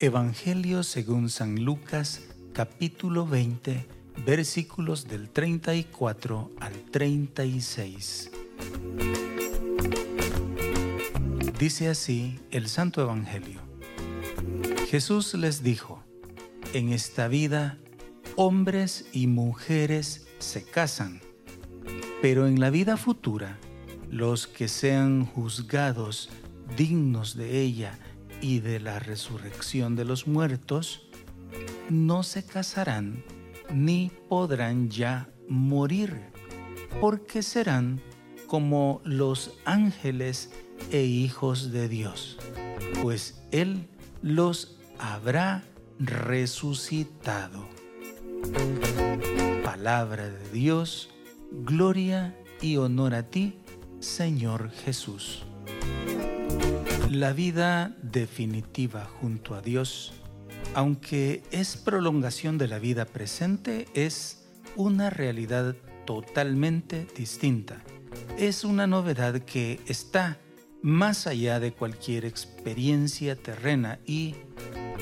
Evangelio según San Lucas capítulo 20 versículos del 34 al 36. Dice así el Santo Evangelio. Jesús les dijo, en esta vida hombres y mujeres se casan, pero en la vida futura los que sean juzgados dignos de ella y de la resurrección de los muertos, no se casarán ni podrán ya morir, porque serán como los ángeles e hijos de Dios, pues Él los habrá resucitado. Palabra de Dios, gloria y honor a ti, Señor Jesús. La vida definitiva junto a Dios, aunque es prolongación de la vida presente, es una realidad totalmente distinta. Es una novedad que está más allá de cualquier experiencia terrena y,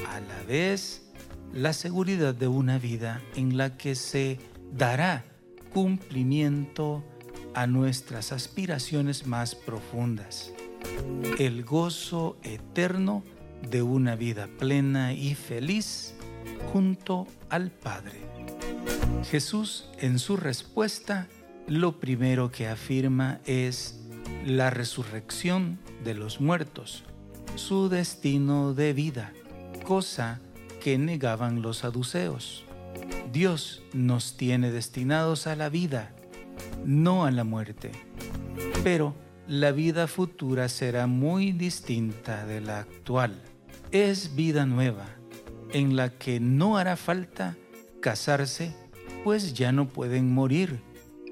a la vez, la seguridad de una vida en la que se dará cumplimiento a nuestras aspiraciones más profundas el gozo eterno de una vida plena y feliz junto al Padre. Jesús en su respuesta lo primero que afirma es la resurrección de los muertos, su destino de vida, cosa que negaban los saduceos. Dios nos tiene destinados a la vida, no a la muerte. Pero la vida futura será muy distinta de la actual. Es vida nueva, en la que no hará falta casarse, pues ya no pueden morir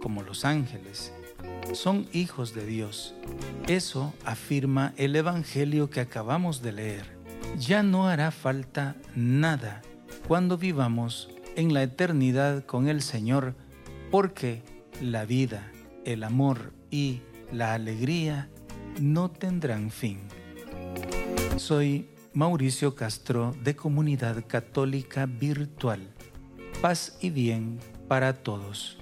como los ángeles. Son hijos de Dios. Eso afirma el Evangelio que acabamos de leer. Ya no hará falta nada cuando vivamos en la eternidad con el Señor, porque la vida, el amor y la alegría no tendrán fin. Soy Mauricio Castro de Comunidad Católica Virtual. Paz y bien para todos.